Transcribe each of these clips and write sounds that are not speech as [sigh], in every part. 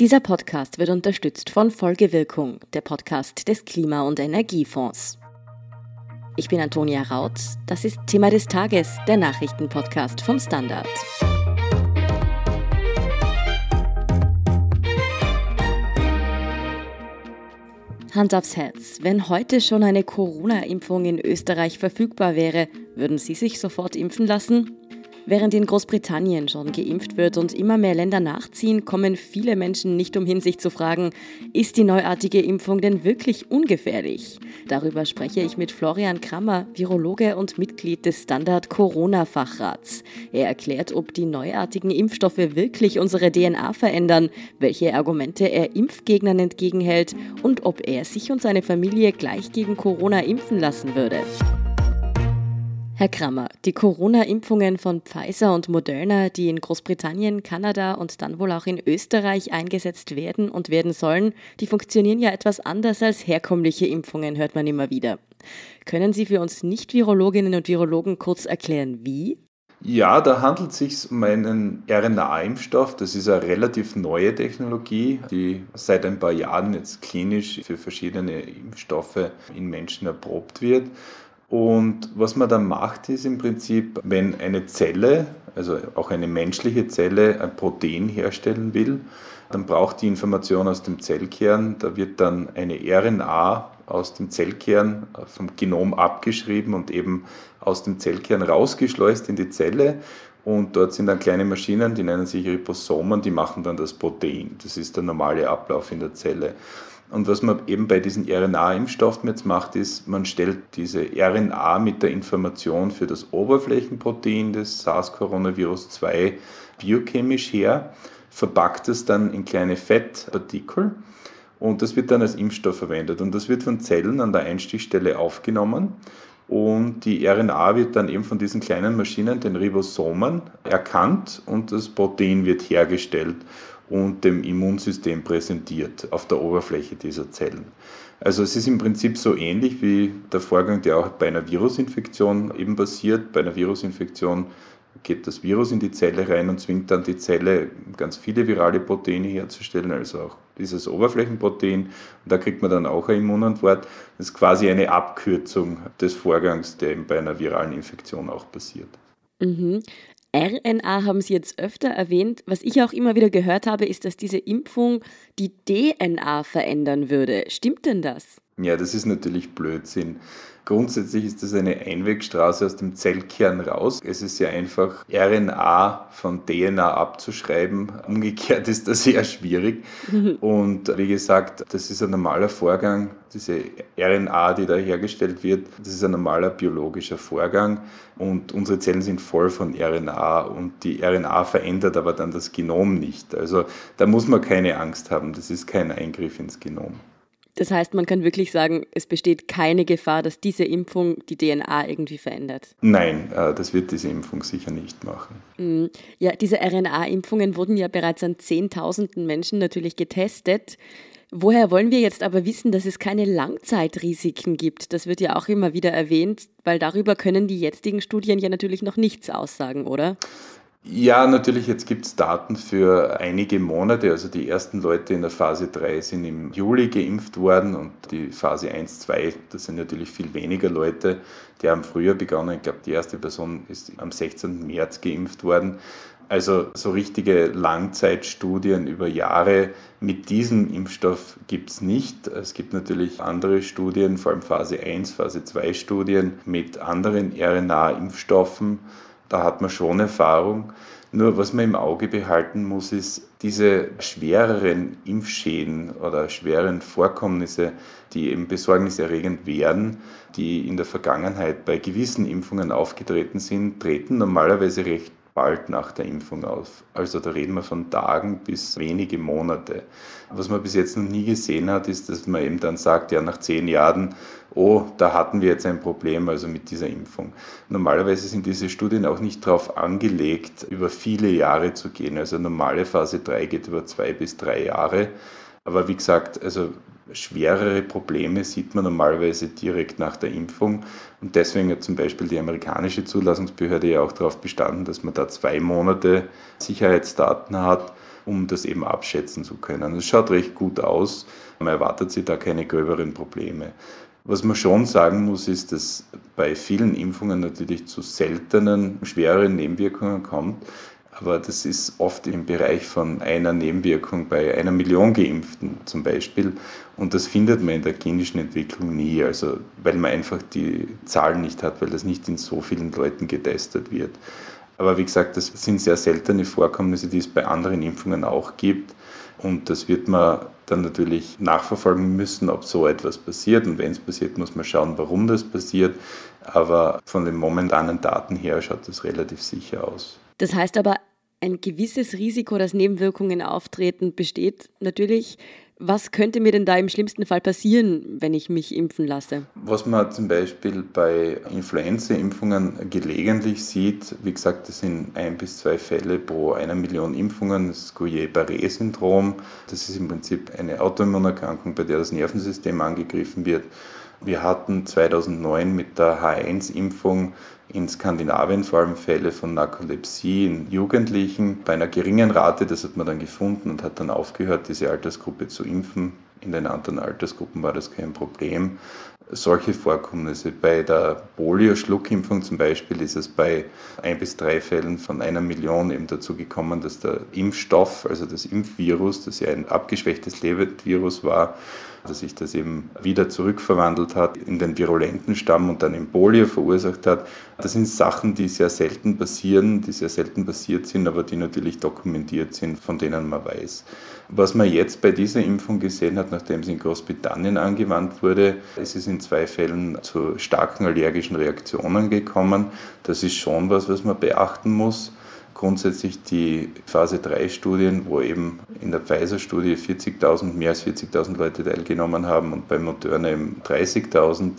Dieser Podcast wird unterstützt von Folgewirkung, der Podcast des Klima- und Energiefonds. Ich bin Antonia Raut. Das ist Thema des Tages, der Nachrichtenpodcast vom Standard. Hand aufs Herz. Wenn heute schon eine Corona-Impfung in Österreich verfügbar wäre, würden Sie sich sofort impfen lassen? Während in Großbritannien schon geimpft wird und immer mehr Länder nachziehen, kommen viele Menschen nicht umhin, sich zu fragen, ist die neuartige Impfung denn wirklich ungefährlich? Darüber spreche ich mit Florian Krammer, Virologe und Mitglied des Standard Corona-Fachrats. Er erklärt, ob die neuartigen Impfstoffe wirklich unsere DNA verändern, welche Argumente er Impfgegnern entgegenhält und ob er sich und seine Familie gleich gegen Corona impfen lassen würde. Herr Krammer, die Corona-Impfungen von Pfizer und Moderna, die in Großbritannien, Kanada und dann wohl auch in Österreich eingesetzt werden und werden sollen, die funktionieren ja etwas anders als herkömmliche Impfungen, hört man immer wieder. Können Sie für uns Nicht-Virologinnen und Virologen kurz erklären, wie? Ja, da handelt es sich um einen RNA-Impfstoff. Das ist eine relativ neue Technologie, die seit ein paar Jahren jetzt klinisch für verschiedene Impfstoffe in Menschen erprobt wird. Und was man dann macht, ist im Prinzip, wenn eine Zelle, also auch eine menschliche Zelle, ein Protein herstellen will, dann braucht die Information aus dem Zellkern. Da wird dann eine RNA aus dem Zellkern vom Genom abgeschrieben und eben aus dem Zellkern rausgeschleust in die Zelle. Und dort sind dann kleine Maschinen, die nennen sich Ribosomen, die machen dann das Protein. Das ist der normale Ablauf in der Zelle. Und was man eben bei diesen RNA-Impfstoffen jetzt macht, ist, man stellt diese RNA mit der Information für das Oberflächenprotein des SARS-Coronavirus 2 biochemisch her, verpackt es dann in kleine Fettpartikel und das wird dann als Impfstoff verwendet. Und das wird von Zellen an der Einstichstelle aufgenommen und die RNA wird dann eben von diesen kleinen Maschinen, den Ribosomen, erkannt und das Protein wird hergestellt und dem Immunsystem präsentiert auf der Oberfläche dieser Zellen. Also es ist im Prinzip so ähnlich wie der Vorgang, der auch bei einer Virusinfektion eben passiert. Bei einer Virusinfektion geht das Virus in die Zelle rein und zwingt dann die Zelle, ganz viele virale Proteine herzustellen, also auch dieses Oberflächenprotein. Und da kriegt man dann auch eine Immunantwort. Das ist quasi eine Abkürzung des Vorgangs, der eben bei einer viralen Infektion auch passiert. Mhm. RNA haben Sie jetzt öfter erwähnt. Was ich auch immer wieder gehört habe, ist, dass diese Impfung die DNA verändern würde. Stimmt denn das? Ja, das ist natürlich Blödsinn. Grundsätzlich ist das eine Einwegstraße aus dem Zellkern raus. Es ist ja einfach, RNA von DNA abzuschreiben. Umgekehrt ist das sehr schwierig. [laughs] Und wie gesagt, das ist ein normaler Vorgang. Diese RNA, die da hergestellt wird, das ist ein normaler biologischer Vorgang. Und unsere Zellen sind voll von RNA und die RNA verändert aber dann das Genom nicht. Also da muss man keine Angst haben. Das ist kein Eingriff ins Genom. Das heißt, man kann wirklich sagen, es besteht keine Gefahr, dass diese Impfung die DNA irgendwie verändert. Nein, äh, das wird diese Impfung sicher nicht machen. Mm, ja, diese RNA-Impfungen wurden ja bereits an Zehntausenden Menschen natürlich getestet. Woher wollen wir jetzt aber wissen, dass es keine Langzeitrisiken gibt? Das wird ja auch immer wieder erwähnt, weil darüber können die jetzigen Studien ja natürlich noch nichts aussagen, oder? Ja, natürlich, jetzt gibt es Daten für einige Monate. Also die ersten Leute in der Phase 3 sind im Juli geimpft worden und die Phase 1, 2, das sind natürlich viel weniger Leute, die haben früher begonnen. Ich glaube, die erste Person ist am 16. März geimpft worden. Also so richtige Langzeitstudien über Jahre mit diesem Impfstoff gibt es nicht. Es gibt natürlich andere Studien, vor allem Phase 1, Phase 2 Studien mit anderen RNA-Impfstoffen. Da hat man schon Erfahrung. Nur was man im Auge behalten muss, ist diese schwereren Impfschäden oder schweren Vorkommnisse, die eben besorgniserregend werden, die in der Vergangenheit bei gewissen Impfungen aufgetreten sind, treten normalerweise recht bald nach der Impfung auf. Also da reden wir von Tagen bis wenige Monate. Was man bis jetzt noch nie gesehen hat, ist, dass man eben dann sagt, ja, nach zehn Jahren, oh, da hatten wir jetzt ein Problem, also mit dieser Impfung. Normalerweise sind diese Studien auch nicht darauf angelegt, über viele Jahre zu gehen. Also normale Phase 3 geht über zwei bis drei Jahre. Aber wie gesagt, also schwerere Probleme sieht man normalerweise direkt nach der Impfung. Und deswegen hat zum Beispiel die amerikanische Zulassungsbehörde ja auch darauf bestanden, dass man da zwei Monate Sicherheitsdaten hat. um das eben abschätzen zu können. Es schaut recht gut aus. Man erwartet sich da keine gröberen Probleme. Was man schon sagen muss, ist, dass bei vielen Impfungen natürlich zu seltenen, schwereren Nebenwirkungen kommt. Aber das ist oft im Bereich von einer Nebenwirkung bei einer Million Geimpften zum Beispiel. Und das findet man in der klinischen Entwicklung nie, also weil man einfach die Zahlen nicht hat, weil das nicht in so vielen Leuten getestet wird. Aber wie gesagt, das sind sehr seltene Vorkommnisse, die es bei anderen Impfungen auch gibt. Und das wird man dann natürlich nachverfolgen müssen, ob so etwas passiert. Und wenn es passiert, muss man schauen, warum das passiert. Aber von den momentanen Daten her schaut das relativ sicher aus. Das heißt aber, ein gewisses Risiko, dass Nebenwirkungen auftreten, besteht natürlich. Was könnte mir denn da im schlimmsten Fall passieren, wenn ich mich impfen lasse? Was man zum Beispiel bei Influenza-Impfungen gelegentlich sieht, wie gesagt, das sind ein bis zwei Fälle pro einer Million Impfungen, das Guillain-Barré-Syndrom. Das ist im Prinzip eine Autoimmunerkrankung, bei der das Nervensystem angegriffen wird. Wir hatten 2009 mit der H1-Impfung in Skandinavien vor allem Fälle von Narkolepsie in Jugendlichen bei einer geringen Rate. Das hat man dann gefunden und hat dann aufgehört, diese Altersgruppe zu impfen. In den anderen Altersgruppen war das kein Problem. Solche Vorkommnisse bei der Polio-Schluckimpfung zum Beispiel ist es bei ein bis drei Fällen von einer Million eben dazu gekommen, dass der Impfstoff, also das Impfvirus, das ja ein abgeschwächtes Lebendvirus war, dass sich das eben wieder zurückverwandelt hat in den virulenten Stamm und dann in Polio verursacht hat. Das sind Sachen, die sehr selten passieren, die sehr selten passiert sind, aber die natürlich dokumentiert sind, von denen man weiß. Was man jetzt bei dieser Impfung gesehen hat, nachdem sie in Großbritannien angewandt wurde, ist es in zwei Fällen zu starken allergischen Reaktionen gekommen. Das ist schon was, was man beachten muss grundsätzlich die Phase 3 Studien, wo eben in der Pfizer-Studie 40.000, mehr als 40.000 Leute teilgenommen haben und bei Moderna eben 30.000.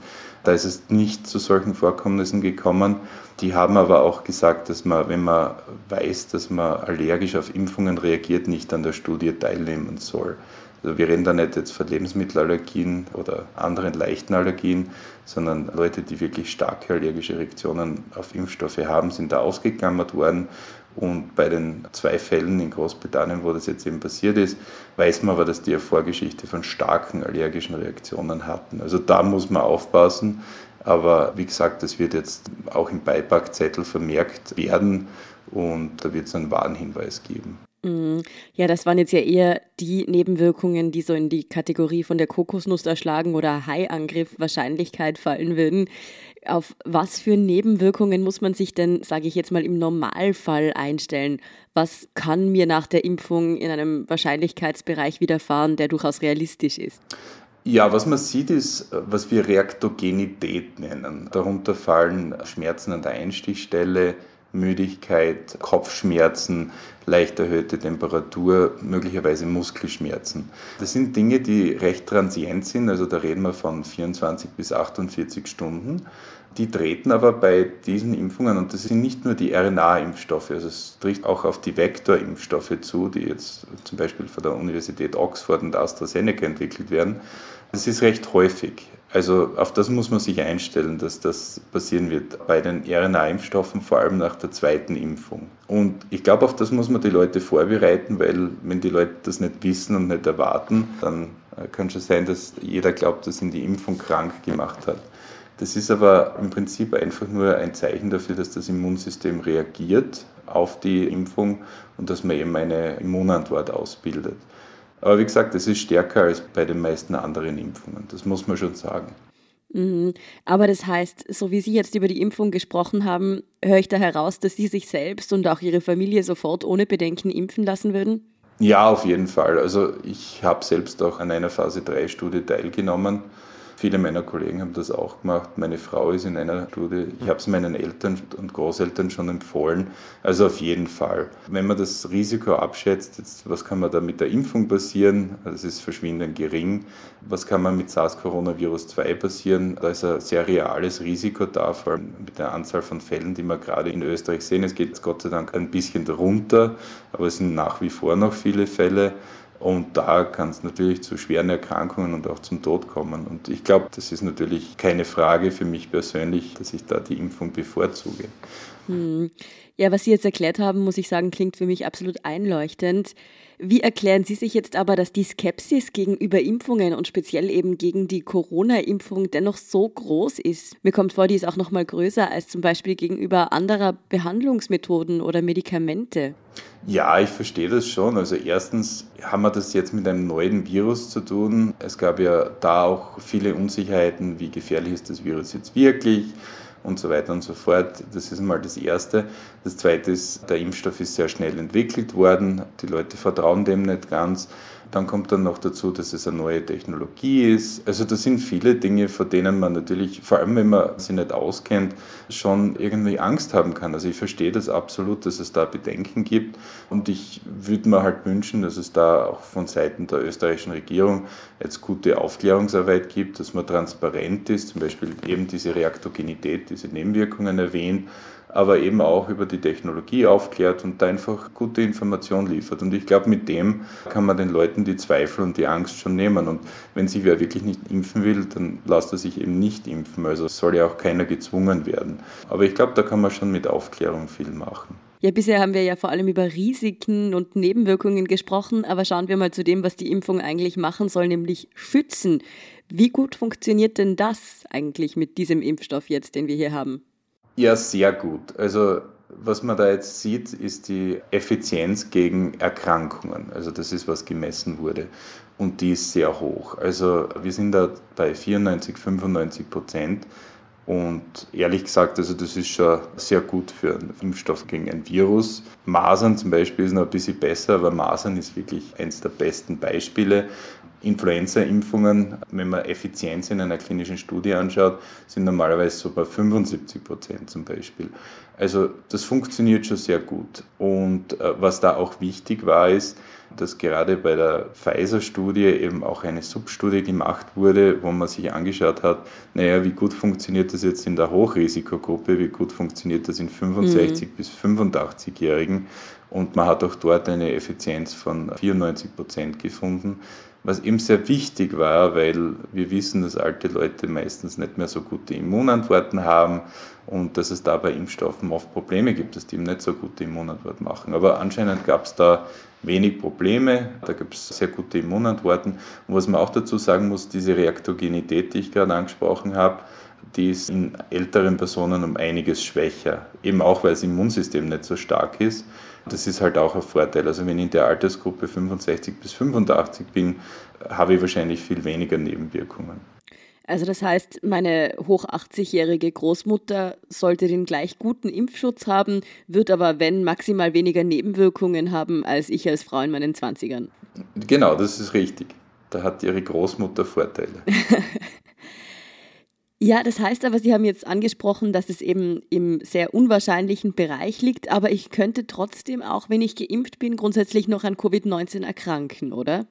Da ist es nicht zu solchen Vorkommnissen gekommen. Die haben aber auch gesagt, dass man, wenn man weiß, dass man allergisch auf Impfungen reagiert, nicht an der Studie teilnehmen soll. Also wir reden da nicht jetzt von Lebensmittelallergien oder anderen leichten Allergien, sondern Leute, die wirklich starke allergische Reaktionen auf Impfstoffe haben, sind da ausgeklammert worden. Und bei den zwei Fällen in Großbritannien, wo das jetzt eben passiert ist, weiß man aber, dass die eine Vorgeschichte von starken allergischen Reaktionen hatten. Also da muss man aufpassen. Aber wie gesagt, das wird jetzt auch im Beipackzettel vermerkt werden und da wird es einen Warnhinweis geben. Mm, ja, das waren jetzt ja eher die Nebenwirkungen, die so in die Kategorie von der Kokosnuss erschlagen oder Haiangriff Wahrscheinlichkeit fallen würden. Auf was für Nebenwirkungen muss man sich denn, sage ich jetzt mal, im Normalfall einstellen? Was kann mir nach der Impfung in einem Wahrscheinlichkeitsbereich widerfahren, der durchaus realistisch ist? Ja, was man sieht, ist, was wir Reaktogenität nennen. Darunter fallen Schmerzen an der Einstichstelle, Müdigkeit, Kopfschmerzen, leicht erhöhte Temperatur, möglicherweise Muskelschmerzen. Das sind Dinge, die recht transient sind, also da reden wir von 24 bis 48 Stunden. Die treten aber bei diesen Impfungen, und das sind nicht nur die RNA-Impfstoffe, also es trifft auch auf die Vektor-Impfstoffe zu, die jetzt zum Beispiel von der Universität Oxford und AstraZeneca entwickelt werden. Das ist recht häufig. Also auf das muss man sich einstellen, dass das passieren wird bei den RNA-Impfstoffen, vor allem nach der zweiten Impfung. Und ich glaube, auf das muss man die Leute vorbereiten, weil wenn die Leute das nicht wissen und nicht erwarten, dann äh, kann schon sein, dass jeder glaubt, dass ihn die Impfung krank gemacht hat. Das ist aber im Prinzip einfach nur ein Zeichen dafür, dass das Immunsystem reagiert auf die Impfung und dass man eben eine Immunantwort ausbildet. Aber wie gesagt, es ist stärker als bei den meisten anderen Impfungen. Das muss man schon sagen. Mhm. Aber das heißt, so wie Sie jetzt über die Impfung gesprochen haben, höre ich da heraus, dass Sie sich selbst und auch Ihre Familie sofort ohne Bedenken impfen lassen würden? Ja, auf jeden Fall. Also ich habe selbst auch an einer Phase 3-Studie teilgenommen Viele meiner Kollegen haben das auch gemacht. Meine Frau ist in einer Studie. Ich habe es meinen Eltern und Großeltern schon empfohlen. Also auf jeden Fall. Wenn man das Risiko abschätzt, jetzt, was kann man da mit der Impfung passieren? Das ist verschwindend gering. Was kann man mit SARS-Coronavirus 2 passieren? Da ist ein sehr reales Risiko da, vor allem mit der Anzahl von Fällen, die wir gerade in Österreich sehen. Es geht Gott sei Dank ein bisschen runter, aber es sind nach wie vor noch viele Fälle. Und da kann es natürlich zu schweren Erkrankungen und auch zum Tod kommen. Und ich glaube, das ist natürlich keine Frage für mich persönlich, dass ich da die Impfung bevorzuge. Hm. Ja, was Sie jetzt erklärt haben, muss ich sagen, klingt für mich absolut einleuchtend. Wie erklären Sie sich jetzt aber, dass die Skepsis gegenüber Impfungen und speziell eben gegen die Corona-Impfung dennoch so groß ist? Mir kommt vor, die ist auch noch mal größer als zum Beispiel gegenüber anderer Behandlungsmethoden oder Medikamente. Ja, ich verstehe das schon. Also erstens haben wir das jetzt mit einem neuen Virus zu tun. Es gab ja da auch viele Unsicherheiten, wie gefährlich ist das Virus jetzt wirklich und so weiter und so fort. Das ist mal das Erste. Das Zweite ist, der Impfstoff ist sehr schnell entwickelt worden. Die Leute vertrauen dem nicht ganz. Dann kommt dann noch dazu, dass es eine neue Technologie ist. Also das sind viele Dinge, vor denen man natürlich, vor allem wenn man sich nicht auskennt, schon irgendwie Angst haben kann. Also ich verstehe das absolut, dass es da Bedenken gibt und ich würde mir halt wünschen, dass es da auch von Seiten der österreichischen Regierung jetzt gute Aufklärungsarbeit gibt, dass man transparent ist, zum Beispiel eben diese Reaktogenität, diese Nebenwirkungen erwähnt aber eben auch über die Technologie aufklärt und da einfach gute Informationen liefert. Und ich glaube, mit dem kann man den Leuten die Zweifel und die Angst schon nehmen. Und wenn sich wer wirklich nicht impfen will, dann lasst er sich eben nicht impfen. Also soll ja auch keiner gezwungen werden. Aber ich glaube, da kann man schon mit Aufklärung viel machen. Ja, bisher haben wir ja vor allem über Risiken und Nebenwirkungen gesprochen, aber schauen wir mal zu dem, was die Impfung eigentlich machen soll, nämlich schützen. Wie gut funktioniert denn das eigentlich mit diesem Impfstoff jetzt, den wir hier haben? Ja, sehr gut. Also was man da jetzt sieht, ist die Effizienz gegen Erkrankungen. Also das ist, was gemessen wurde. Und die ist sehr hoch. Also wir sind da bei 94, 95 Prozent. Und ehrlich gesagt, also das ist schon sehr gut für einen Impfstoff gegen ein Virus. Masern zum Beispiel ist noch ein bisschen besser, aber Masern ist wirklich eines der besten Beispiele. Influenza-Impfungen, wenn man Effizienz in einer klinischen Studie anschaut, sind normalerweise so bei 75 Prozent zum Beispiel. Also das funktioniert schon sehr gut. Und äh, was da auch wichtig war, ist, dass gerade bei der Pfizer-Studie eben auch eine Substudie gemacht wurde, wo man sich angeschaut hat, naja, wie gut funktioniert das jetzt in der Hochrisikogruppe, wie gut funktioniert das in 65 mhm. bis 85-Jährigen. Und man hat auch dort eine Effizienz von 94 Prozent gefunden was eben sehr wichtig war, weil wir wissen, dass alte Leute meistens nicht mehr so gute Immunantworten haben und dass es da bei Impfstoffen oft Probleme gibt, dass die eben nicht so gute Immunantworten machen. Aber anscheinend gab es da wenig Probleme, da gibt es sehr gute Immunantworten. Und was man auch dazu sagen muss, diese Reaktogenität, die ich gerade angesprochen habe, die ist in älteren Personen um einiges schwächer, eben auch weil das Immunsystem nicht so stark ist. Das ist halt auch ein Vorteil. Also wenn ich in der Altersgruppe 65 bis 85 bin, habe ich wahrscheinlich viel weniger Nebenwirkungen. Also das heißt, meine hoch 80-jährige Großmutter sollte den gleich guten Impfschutz haben, wird aber, wenn, maximal weniger Nebenwirkungen haben als ich als Frau in meinen 20ern. Genau, das ist richtig. Da hat ihre Großmutter Vorteile. [laughs] Ja, das heißt aber, Sie haben jetzt angesprochen, dass es eben im sehr unwahrscheinlichen Bereich liegt, aber ich könnte trotzdem auch, wenn ich geimpft bin, grundsätzlich noch an Covid-19 erkranken, oder?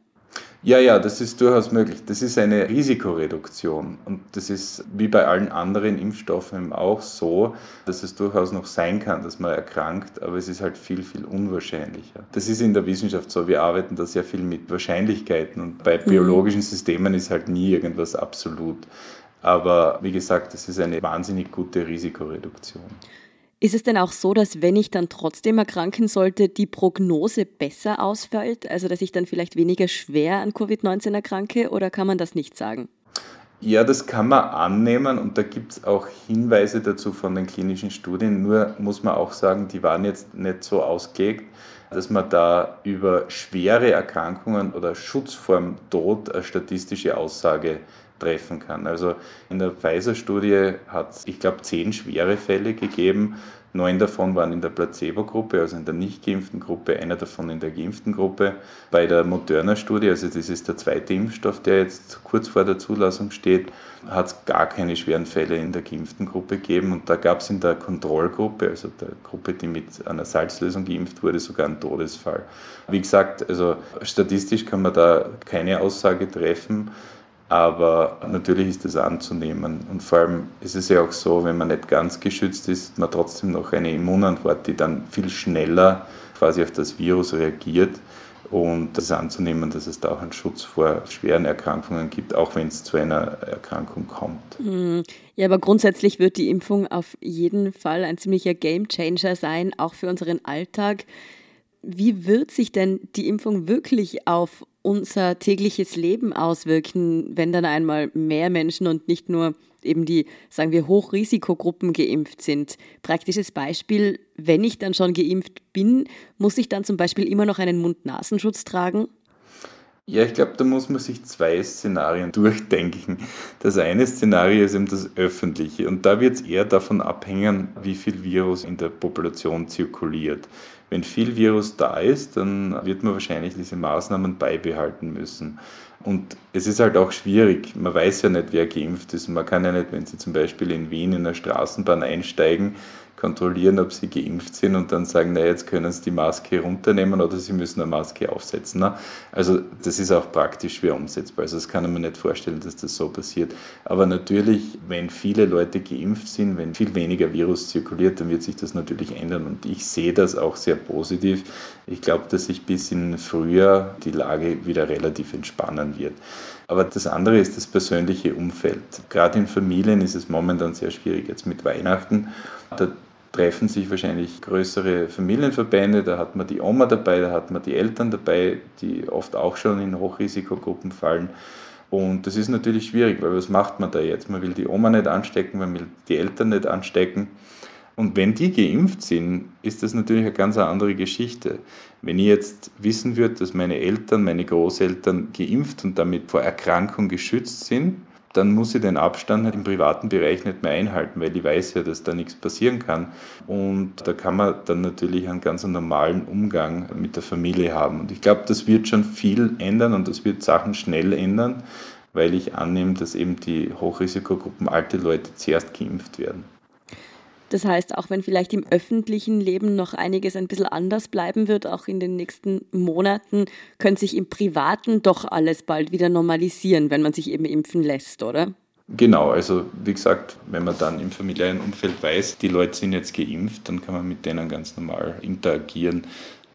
Ja, ja, das ist durchaus möglich. Das ist eine Risikoreduktion. Und das ist wie bei allen anderen Impfstoffen auch so, dass es durchaus noch sein kann, dass man erkrankt, aber es ist halt viel, viel unwahrscheinlicher. Das ist in der Wissenschaft so. Wir arbeiten da sehr viel mit Wahrscheinlichkeiten und bei mhm. biologischen Systemen ist halt nie irgendwas absolut. Aber wie gesagt, das ist eine wahnsinnig gute Risikoreduktion. Ist es denn auch so, dass wenn ich dann trotzdem erkranken sollte, die Prognose besser ausfällt? Also dass ich dann vielleicht weniger schwer an Covid-19 erkranke oder kann man das nicht sagen? Ja, das kann man annehmen und da gibt es auch Hinweise dazu von den klinischen Studien. Nur muss man auch sagen, die waren jetzt nicht so ausgelegt, dass man da über schwere Erkrankungen oder Schutz vor dem Tod eine statistische Aussage treffen kann. Also in der Pfizer-Studie hat es, ich glaube, zehn schwere Fälle gegeben. Neun davon waren in der Placebo-Gruppe, also in der nicht geimpften Gruppe, einer davon in der geimpften Gruppe. Bei der Moderna-Studie, also das ist der zweite Impfstoff, der jetzt kurz vor der Zulassung steht, hat es gar keine schweren Fälle in der geimpften Gruppe gegeben. Und da gab es in der Kontrollgruppe, also der Gruppe, die mit einer Salzlösung geimpft wurde, sogar einen Todesfall. Wie gesagt, also statistisch kann man da keine Aussage treffen. Aber natürlich ist das anzunehmen. Und vor allem ist es ja auch so, wenn man nicht ganz geschützt ist, man trotzdem noch eine Immunantwort, die dann viel schneller quasi auf das Virus reagiert. Und das anzunehmen, dass es da auch einen Schutz vor schweren Erkrankungen gibt, auch wenn es zu einer Erkrankung kommt. Hm. Ja, aber grundsätzlich wird die Impfung auf jeden Fall ein ziemlicher Gamechanger sein, auch für unseren Alltag. wie wird sich denn die Impfung wirklich auf unser tägliches Leben auswirken, wenn dann einmal mehr Menschen und nicht nur eben die, sagen wir, Hochrisikogruppen geimpft sind. Praktisches Beispiel, wenn ich dann schon geimpft bin, muss ich dann zum Beispiel immer noch einen Mund-Nasenschutz tragen? Ja, ich glaube, da muss man sich zwei Szenarien durchdenken. Das eine Szenario ist eben das öffentliche und da wird es eher davon abhängen, wie viel Virus in der Population zirkuliert. Wenn viel Virus da ist, dann wird man wahrscheinlich diese Maßnahmen beibehalten müssen. Und es ist halt auch schwierig. Man weiß ja nicht, wer geimpft ist. Man kann ja nicht, wenn Sie zum Beispiel in Wien in der Straßenbahn einsteigen, kontrollieren, ob sie geimpft sind und dann sagen, naja, jetzt können sie die Maske runternehmen oder sie müssen eine Maske aufsetzen. Ne? Also das ist auch praktisch schwer umsetzbar. Also das kann man nicht vorstellen, dass das so passiert. Aber natürlich, wenn viele Leute geimpft sind, wenn viel weniger Virus zirkuliert, dann wird sich das natürlich ändern. Und ich sehe das auch sehr positiv. Ich glaube, dass sich bis in Frühjahr die Lage wieder relativ entspannen wird. Aber das andere ist das persönliche Umfeld. Gerade in Familien ist es momentan sehr schwierig. Jetzt mit Weihnachten, da treffen sich wahrscheinlich größere Familienverbände, da hat man die Oma dabei, da hat man die Eltern dabei, die oft auch schon in Hochrisikogruppen fallen. Und das ist natürlich schwierig, weil was macht man da jetzt? Man will die Oma nicht anstecken, man will die Eltern nicht anstecken. Und wenn die geimpft sind, ist das natürlich eine ganz andere Geschichte. Wenn ich jetzt wissen würde, dass meine Eltern, meine Großeltern geimpft und damit vor Erkrankung geschützt sind, dann muss ich den Abstand im privaten Bereich nicht mehr einhalten, weil ich weiß ja, dass da nichts passieren kann. Und da kann man dann natürlich einen ganz normalen Umgang mit der Familie haben. Und ich glaube, das wird schon viel ändern und das wird Sachen schnell ändern, weil ich annehme, dass eben die Hochrisikogruppen alte Leute zuerst geimpft werden. Das heißt, auch wenn vielleicht im öffentlichen Leben noch einiges ein bisschen anders bleiben wird, auch in den nächsten Monaten, könnte sich im Privaten doch alles bald wieder normalisieren, wenn man sich eben impfen lässt, oder? Genau, also wie gesagt, wenn man dann im familiären Umfeld weiß, die Leute sind jetzt geimpft, dann kann man mit denen ganz normal interagieren.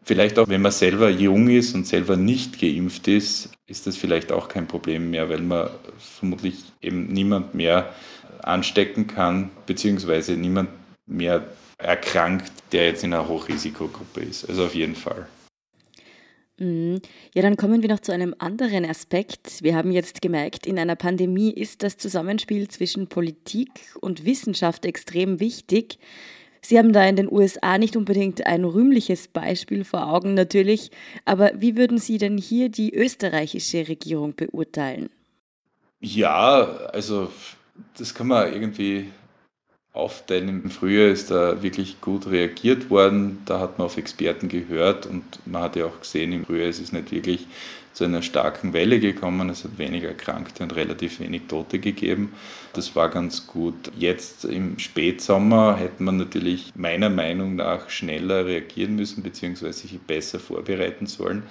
Vielleicht auch, wenn man selber jung ist und selber nicht geimpft ist, ist das vielleicht auch kein Problem mehr, weil man vermutlich eben niemand mehr anstecken kann, beziehungsweise niemand mehr erkrankt, der jetzt in einer Hochrisikogruppe ist. Also auf jeden Fall. Mhm. Ja, dann kommen wir noch zu einem anderen Aspekt. Wir haben jetzt gemerkt, in einer Pandemie ist das Zusammenspiel zwischen Politik und Wissenschaft extrem wichtig. Sie haben da in den USA nicht unbedingt ein rühmliches Beispiel vor Augen natürlich, aber wie würden Sie denn hier die österreichische Regierung beurteilen? Ja, also das kann man irgendwie aufteilen. Im Frühjahr ist da wirklich gut reagiert worden. Da hat man auf Experten gehört und man hat ja auch gesehen, im Frühjahr ist es nicht wirklich zu einer starken Welle gekommen. Es hat weniger Erkrankte und relativ wenig Tote gegeben. Das war ganz gut. Jetzt im Spätsommer hätte man natürlich meiner Meinung nach schneller reagieren müssen bzw. sich besser vorbereiten sollen.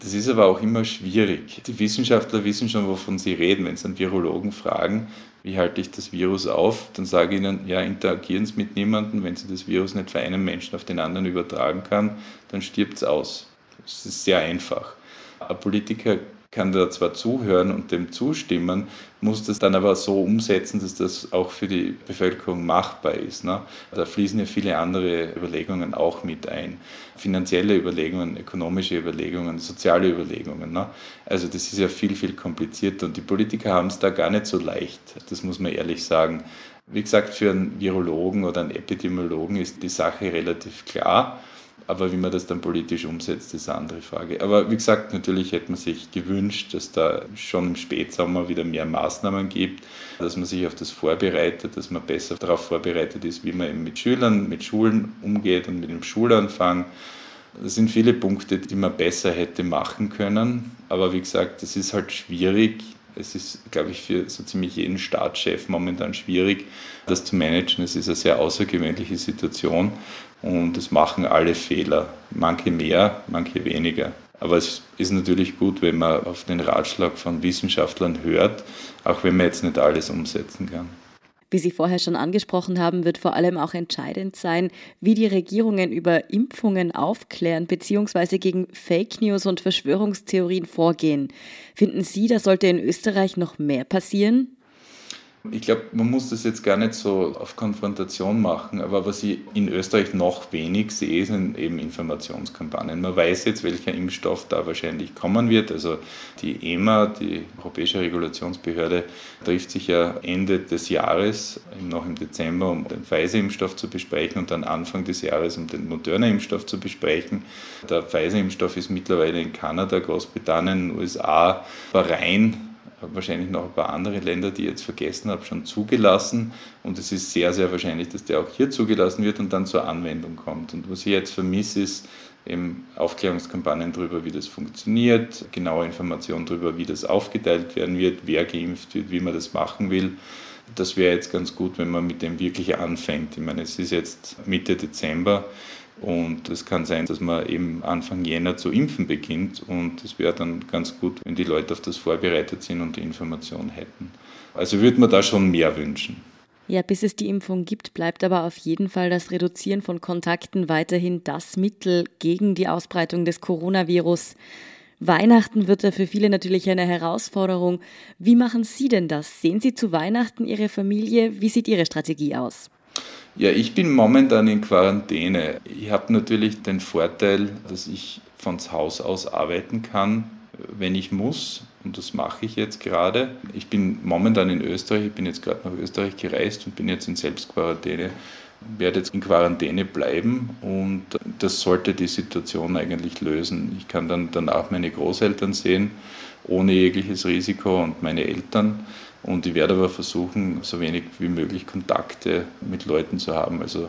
Das ist aber auch immer schwierig. Die Wissenschaftler wissen schon, wovon sie reden. Wenn sie einen Virologen fragen, wie halte ich das Virus auf, dann sage ich ihnen, ja, interagieren Sie mit niemandem. Wenn Sie das Virus nicht von einem Menschen auf den anderen übertragen kann, dann stirbt es aus. Das ist sehr einfach. Ein Politiker kann da zwar zuhören und dem zustimmen, muss das dann aber so umsetzen, dass das auch für die Bevölkerung machbar ist. Ne? Da fließen ja viele andere Überlegungen auch mit ein. Finanzielle Überlegungen, ökonomische Überlegungen, soziale Überlegungen. Ne? Also das ist ja viel, viel komplizierter und die Politiker haben es da gar nicht so leicht. Das muss man ehrlich sagen. Wie gesagt, für einen Virologen oder einen Epidemiologen ist die Sache relativ klar. Aber wie man das dann politisch umsetzt, ist eine andere Frage. Aber wie gesagt, natürlich hätte man sich gewünscht, dass da schon im Spätsommer wieder mehr Maßnahmen gibt, dass man sich auf das vorbereitet, dass man besser darauf vorbereitet ist, wie man eben mit Schülern, mit Schulen umgeht und mit dem Schulanfang. Das sind viele Punkte, die man besser hätte machen können. Aber wie gesagt, es ist halt schwierig, es ist, glaube ich, für so ziemlich jeden Staatschef momentan schwierig, das zu managen. Es ist eine sehr außergewöhnliche Situation und es machen alle Fehler. Manche mehr, manche weniger. Aber es ist natürlich gut, wenn man auf den Ratschlag von Wissenschaftlern hört, auch wenn man jetzt nicht alles umsetzen kann. Wie Sie vorher schon angesprochen haben, wird vor allem auch entscheidend sein, wie die Regierungen über Impfungen aufklären bzw. gegen Fake News und Verschwörungstheorien vorgehen. Finden Sie, da sollte in Österreich noch mehr passieren? Ich glaube, man muss das jetzt gar nicht so auf Konfrontation machen, aber was ich in Österreich noch wenig sehe, sind eben Informationskampagnen. Man weiß jetzt, welcher Impfstoff da wahrscheinlich kommen wird. Also die EMA, die Europäische Regulationsbehörde, trifft sich ja Ende des Jahres, noch im Dezember, um den Pfizer-Impfstoff zu besprechen und dann Anfang des Jahres, um den Moderna-Impfstoff zu besprechen. Der Pfizer-Impfstoff ist mittlerweile in Kanada, Großbritannien, USA, Bahrain, wahrscheinlich noch ein paar andere Länder, die ich jetzt vergessen habe, schon zugelassen. Und es ist sehr, sehr wahrscheinlich, dass der auch hier zugelassen wird und dann zur Anwendung kommt. Und was ich jetzt vermisse, ist eben Aufklärungskampagnen darüber, wie das funktioniert, genaue Informationen darüber, wie das aufgeteilt werden wird, wer geimpft wird, wie man das machen will. Das wäre jetzt ganz gut, wenn man mit dem wirklich anfängt. Ich meine, es ist jetzt Mitte Dezember. Und es kann sein, dass man eben Anfang Jänner zu impfen beginnt. Und es wäre dann ganz gut, wenn die Leute auf das vorbereitet sind und die Information hätten. Also würde man da schon mehr wünschen. Ja, bis es die Impfung gibt, bleibt aber auf jeden Fall das Reduzieren von Kontakten weiterhin das Mittel gegen die Ausbreitung des Coronavirus. Weihnachten wird da für viele natürlich eine Herausforderung. Wie machen Sie denn das? Sehen Sie zu Weihnachten Ihre Familie? Wie sieht Ihre Strategie aus? Ja, ich bin momentan in Quarantäne. Ich habe natürlich den Vorteil, dass ich von Haus aus arbeiten kann, wenn ich muss. Und das mache ich jetzt gerade. Ich bin momentan in Österreich, ich bin jetzt gerade nach Österreich gereist und bin jetzt in Selbstquarantäne. Werde jetzt in Quarantäne bleiben und das sollte die Situation eigentlich lösen. Ich kann dann danach meine Großeltern sehen, ohne jegliches Risiko und meine Eltern. Und ich werde aber versuchen, so wenig wie möglich Kontakte mit Leuten zu haben, also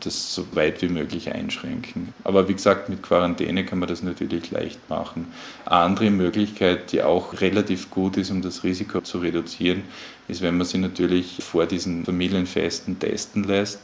das so weit wie möglich einschränken. Aber wie gesagt, mit Quarantäne kann man das natürlich leicht machen. Eine andere Möglichkeit, die auch relativ gut ist, um das Risiko zu reduzieren, ist, wenn man sich natürlich vor diesen Familienfesten testen lässt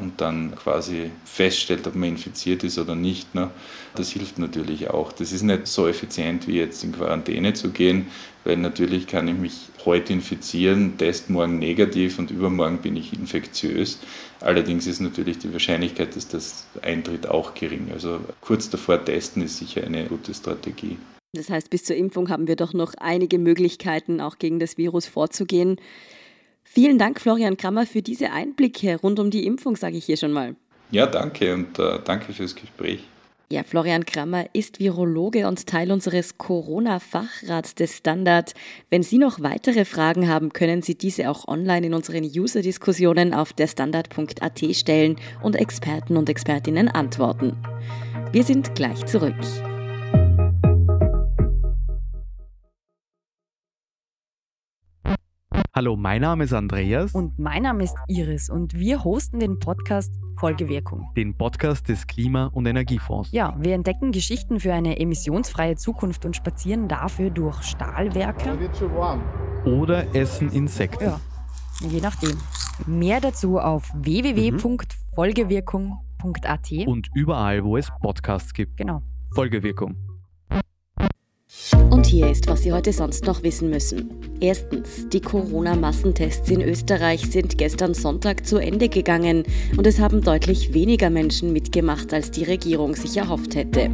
und dann quasi feststellt, ob man infiziert ist oder nicht. Ne? Das hilft natürlich auch. Das ist nicht so effizient wie jetzt in Quarantäne zu gehen, weil natürlich kann ich mich heute infizieren, test morgen negativ und übermorgen bin ich infektiös. Allerdings ist natürlich die Wahrscheinlichkeit, dass das eintritt, auch gering. Also kurz davor testen ist sicher eine gute Strategie. Das heißt, bis zur Impfung haben wir doch noch einige Möglichkeiten, auch gegen das Virus vorzugehen. Vielen Dank, Florian Krammer, für diese Einblicke rund um die Impfung, sage ich hier schon mal. Ja, danke und äh, danke fürs Gespräch. Ja, Florian Krammer ist Virologe und Teil unseres Corona-Fachrats des Standard. Wenn Sie noch weitere Fragen haben, können Sie diese auch online in unseren User-Diskussionen auf derstandard.at stellen und Experten und Expertinnen antworten. Wir sind gleich zurück. Hallo, mein Name ist Andreas. Und mein Name ist Iris und wir hosten den Podcast Folgewirkung. Den Podcast des Klima- und Energiefonds. Ja, wir entdecken Geschichten für eine emissionsfreie Zukunft und spazieren dafür durch Stahlwerke. Da wird schon warm. Oder essen Insekten. Ja, je nachdem. Mehr dazu auf www.folgewirkung.at. Und überall, wo es Podcasts gibt. Genau. Folgewirkung. Und hier ist, was Sie heute sonst noch wissen müssen. Erstens, die Corona-Massentests in Österreich sind gestern Sonntag zu Ende gegangen und es haben deutlich weniger Menschen mitgemacht, als die Regierung sich erhofft hätte.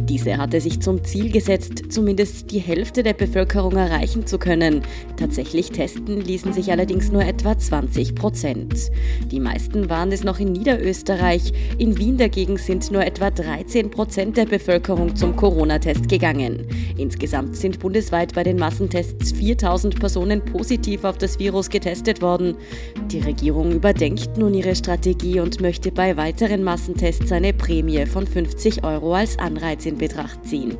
Diese hatte sich zum Ziel gesetzt, zumindest die Hälfte der Bevölkerung erreichen zu können. Tatsächlich testen ließen sich allerdings nur etwa 20 Prozent. Die meisten waren es noch in Niederösterreich. In Wien dagegen sind nur etwa 13 Prozent der Bevölkerung zum Corona-Test gegangen. Insgesamt sind bundesweit bei den Massentests 4000 Personen positiv auf das Virus getestet worden. Die Regierung überdenkt nun ihre Strategie und möchte bei weiteren Massentests eine Prämie von 50 Euro als Anreiz in Betracht ziehen.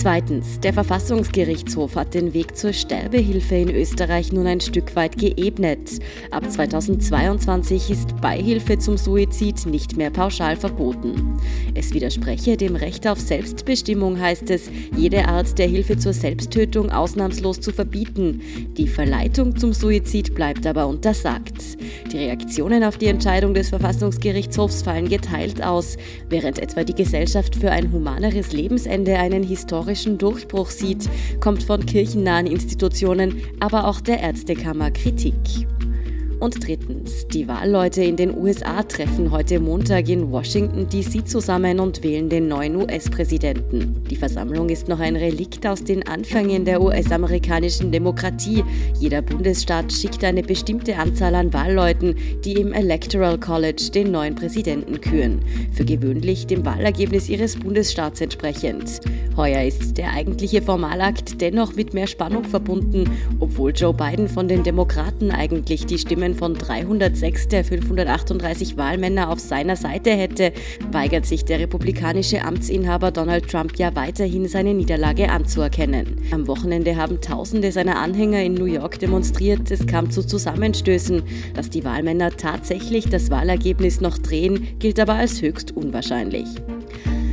Zweitens, der Verfassungsgerichtshof hat den Weg zur Sterbehilfe in Österreich nun ein Stück weit geebnet. Ab 2022 ist Beihilfe zum Suizid nicht mehr pauschal verboten. Es widerspreche dem Recht auf Selbstbestimmung, heißt es, jede Art der Hilfe zur Selbsttötung ausnahmslos zu verbieten. Die Verleitung zum Suizid bleibt aber untersagt. Die Reaktionen auf die Entscheidung des Verfassungsgerichtshofs fallen geteilt aus, während etwa die Gesellschaft für ein humaneres Lebensende einen historischen historischen Durchbruch sieht, kommt von kirchennahen Institutionen, aber auch der Ärztekammer Kritik. Und drittens, die Wahlleute in den USA treffen heute Montag in Washington, D.C. zusammen und wählen den neuen US-Präsidenten. Die Versammlung ist noch ein Relikt aus den Anfängen der US-amerikanischen Demokratie. Jeder Bundesstaat schickt eine bestimmte Anzahl an Wahlleuten, die im Electoral College den neuen Präsidenten küren. Für gewöhnlich dem Wahlergebnis ihres Bundesstaats entsprechend. Heuer ist der eigentliche Formalakt dennoch mit mehr Spannung verbunden, obwohl Joe Biden von den Demokraten eigentlich die Stimmen Stimmen von 306 der 538 Wahlmänner auf seiner Seite hätte, weigert sich der republikanische Amtsinhaber Donald Trump ja weiterhin seine Niederlage anzuerkennen. Am Wochenende haben Tausende seiner Anhänger in New York demonstriert. Es kam zu Zusammenstößen. Dass die Wahlmänner tatsächlich das Wahlergebnis noch drehen, gilt aber als höchst unwahrscheinlich.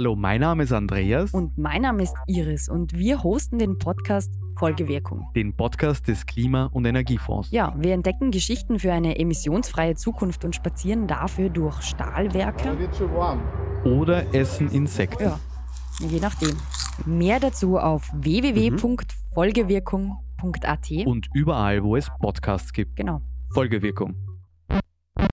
Hallo, mein Name ist Andreas. Und mein Name ist Iris und wir hosten den Podcast Folgewirkung. Den Podcast des Klima- und Energiefonds. Ja, wir entdecken Geschichten für eine emissionsfreie Zukunft und spazieren dafür durch Stahlwerke. Wird schon warm. Oder essen Insekten. Ja, je nachdem. Mehr dazu auf www.folgewirkung.at. Und überall, wo es Podcasts gibt. Genau. Folgewirkung.